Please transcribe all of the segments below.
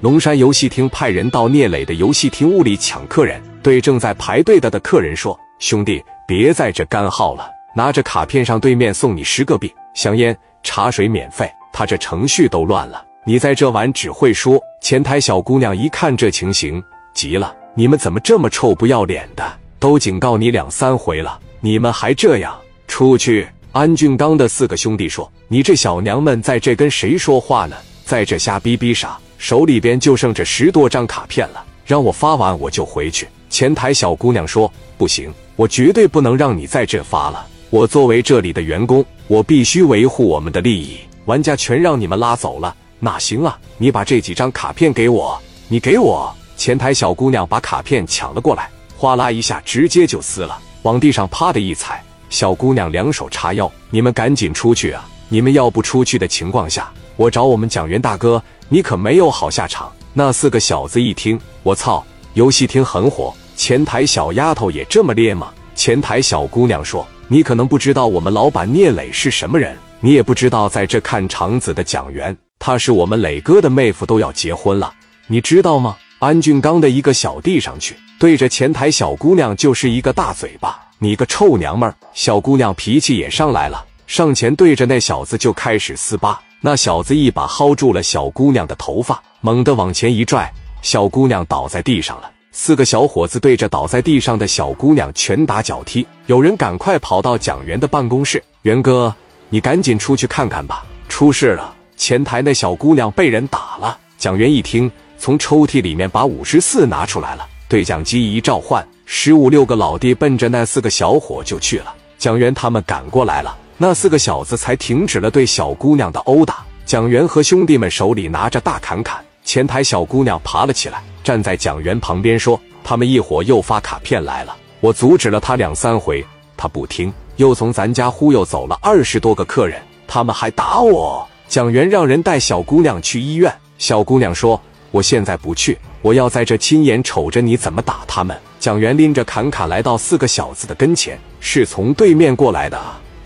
龙山游戏厅派人到聂磊的游戏厅屋里抢客人，对正在排队的的客人说：“兄弟，别在这干耗了，拿着卡片上对面送你十个币，香烟、茶水免费。他这程序都乱了，你在这玩只会说。”前台小姑娘一看这情形，急了：“你们怎么这么臭不要脸的？都警告你两三回了，你们还这样？出去！”安俊刚的四个兄弟说：“你这小娘们在这跟谁说话呢？在这瞎逼逼啥？”手里边就剩这十多张卡片了，让我发完我就回去。前台小姑娘说：“不行，我绝对不能让你在这发了。我作为这里的员工，我必须维护我们的利益。玩家全让你们拉走了，哪行啊？你把这几张卡片给我，你给我。”前台小姑娘把卡片抢了过来，哗啦一下直接就撕了，往地上啪的一踩。小姑娘两手叉腰：“你们赶紧出去啊！你们要不出去的情况下，我找我们蒋元大哥。”你可没有好下场！那四个小子一听，我操，游戏厅很火，前台小丫头也这么烈吗？前台小姑娘说：“你可能不知道我们老板聂磊是什么人，你也不知道在这看场子的蒋元，他是我们磊哥的妹夫，都要结婚了，你知道吗？”安俊刚的一个小弟上去，对着前台小姑娘就是一个大嘴巴：“你个臭娘们儿！”小姑娘脾气也上来了，上前对着那小子就开始撕巴。那小子一把薅住了小姑娘的头发，猛地往前一拽，小姑娘倒在地上了。四个小伙子对着倒在地上的小姑娘拳打脚踢。有人赶快跑到蒋元的办公室：“元哥，你赶紧出去看看吧，出事了！前台那小姑娘被人打了。”蒋元一听，从抽屉里面把五十四拿出来了，对讲机一召唤，十五六个老弟奔着那四个小伙就去了。蒋元他们赶过来了。那四个小子才停止了对小姑娘的殴打。蒋元和兄弟们手里拿着大砍砍，前台小姑娘爬了起来，站在蒋元旁边说：“他们一伙又发卡片来了，我阻止了他两三回，他不听，又从咱家忽悠走了二十多个客人，他们还打我。”蒋元让人带小姑娘去医院。小姑娘说：“我现在不去，我要在这亲眼瞅着你怎么打他们。”蒋元拎着砍砍来到四个小子的跟前，是从对面过来的。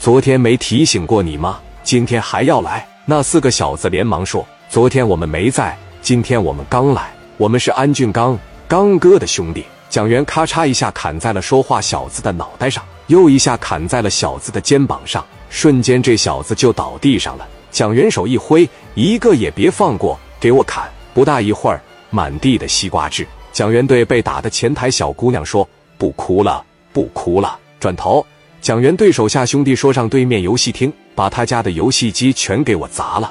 昨天没提醒过你吗？今天还要来？那四个小子连忙说：“昨天我们没在，今天我们刚来。我们是安俊刚刚哥的兄弟。”蒋元咔嚓一下砍在了说话小子的脑袋上，又一下砍在了小子的肩膀上，瞬间这小子就倒地上了。蒋元手一挥，一个也别放过，给我砍！不大一会儿，满地的西瓜汁。蒋元对被打的前台小姑娘说：“不哭了，不哭了。”转头。蒋元对手下兄弟说：“上对面游戏厅，把他家的游戏机全给我砸了。”